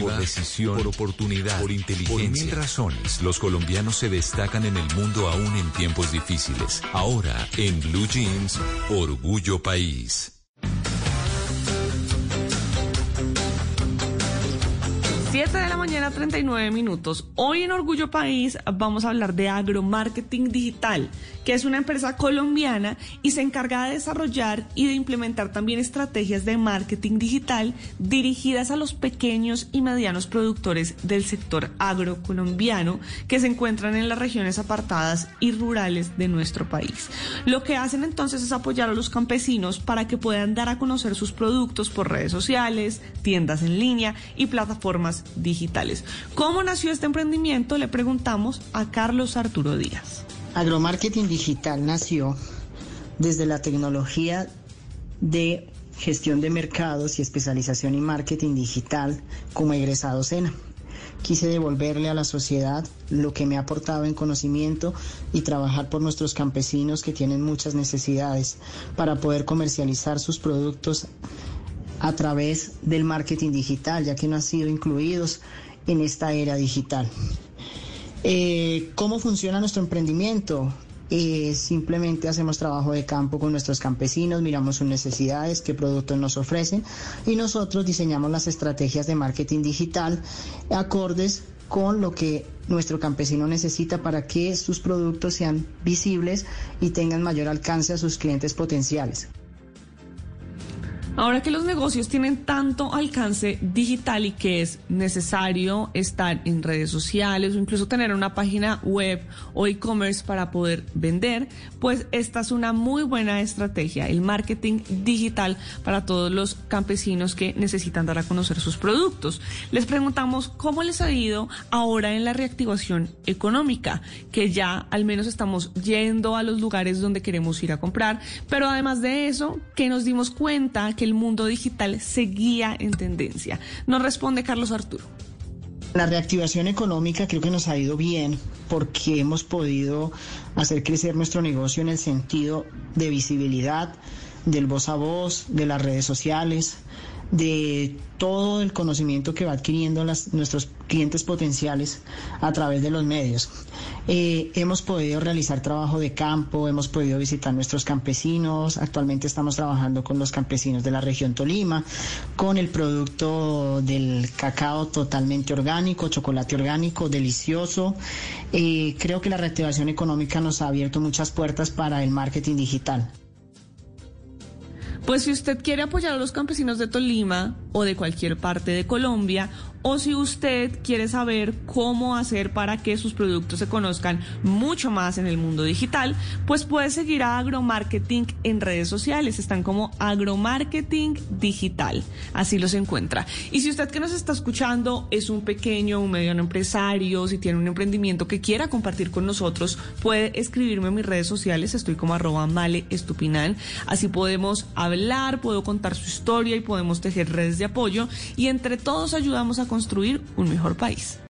por decisión, por oportunidad, por inteligencia. Por mil razones, los colombianos se destacan en el mundo aún en tiempos difíciles. Ahora, en Blue Jeans, Orgullo País. 7 de la mañana, 39 minutos. Hoy en Orgullo País vamos a hablar de agromarketing digital, que es una empresa colombiana y se encarga de desarrollar y de implementar también estrategias de marketing digital dirigidas a los pequeños y medianos productores del sector agrocolombiano que se encuentran en las regiones apartadas y rurales de nuestro país. Lo que hacen entonces es apoyar a los campesinos para que puedan dar a conocer sus productos por redes sociales, tiendas en línea y plataformas digitales. ¿Cómo nació este emprendimiento? Le preguntamos a Carlos Arturo Díaz. Agromarketing digital nació desde la tecnología de gestión de mercados y especialización en marketing digital como egresado SENA. Quise devolverle a la sociedad lo que me ha aportado en conocimiento y trabajar por nuestros campesinos que tienen muchas necesidades para poder comercializar sus productos a través del marketing digital, ya que no han sido incluidos en esta era digital. Eh, ¿Cómo funciona nuestro emprendimiento? Eh, simplemente hacemos trabajo de campo con nuestros campesinos, miramos sus necesidades, qué productos nos ofrecen y nosotros diseñamos las estrategias de marketing digital acordes con lo que nuestro campesino necesita para que sus productos sean visibles y tengan mayor alcance a sus clientes potenciales. Ahora que los negocios tienen tanto alcance digital y que es necesario estar en redes sociales o incluso tener una página web o e-commerce para poder vender, pues esta es una muy buena estrategia, el marketing digital para todos los campesinos que necesitan dar a conocer sus productos. Les preguntamos cómo les ha ido ahora en la reactivación económica, que ya al menos estamos yendo a los lugares donde queremos ir a comprar, pero además de eso, que nos dimos cuenta que el mundo digital seguía en tendencia. Nos responde Carlos Arturo. La reactivación económica creo que nos ha ido bien porque hemos podido hacer crecer nuestro negocio en el sentido de visibilidad, del voz a voz, de las redes sociales, de todo el conocimiento que va adquiriendo nuestros clientes potenciales a través de los medios. Eh, hemos podido realizar trabajo de campo, hemos podido visitar nuestros campesinos, actualmente estamos trabajando con los campesinos de la región Tolima, con el producto del cacao totalmente orgánico, chocolate orgánico, delicioso. Eh, creo que la reactivación económica nos ha abierto muchas puertas para el marketing digital. Pues si usted quiere apoyar a los campesinos de Tolima o de cualquier parte de Colombia, o si usted quiere saber cómo hacer para que sus productos se conozcan mucho más en el mundo digital, pues puede seguir a Agromarketing en redes sociales. Están como Agromarketing Digital. Así los encuentra. Y si usted que nos está escuchando es un pequeño un mediano empresario, si tiene un emprendimiento que quiera compartir con nosotros, puede escribirme en mis redes sociales. Estoy como arroba male. Así podemos hablar, puedo contar su historia y podemos tejer redes de apoyo y entre todos ayudamos a construir un mejor país.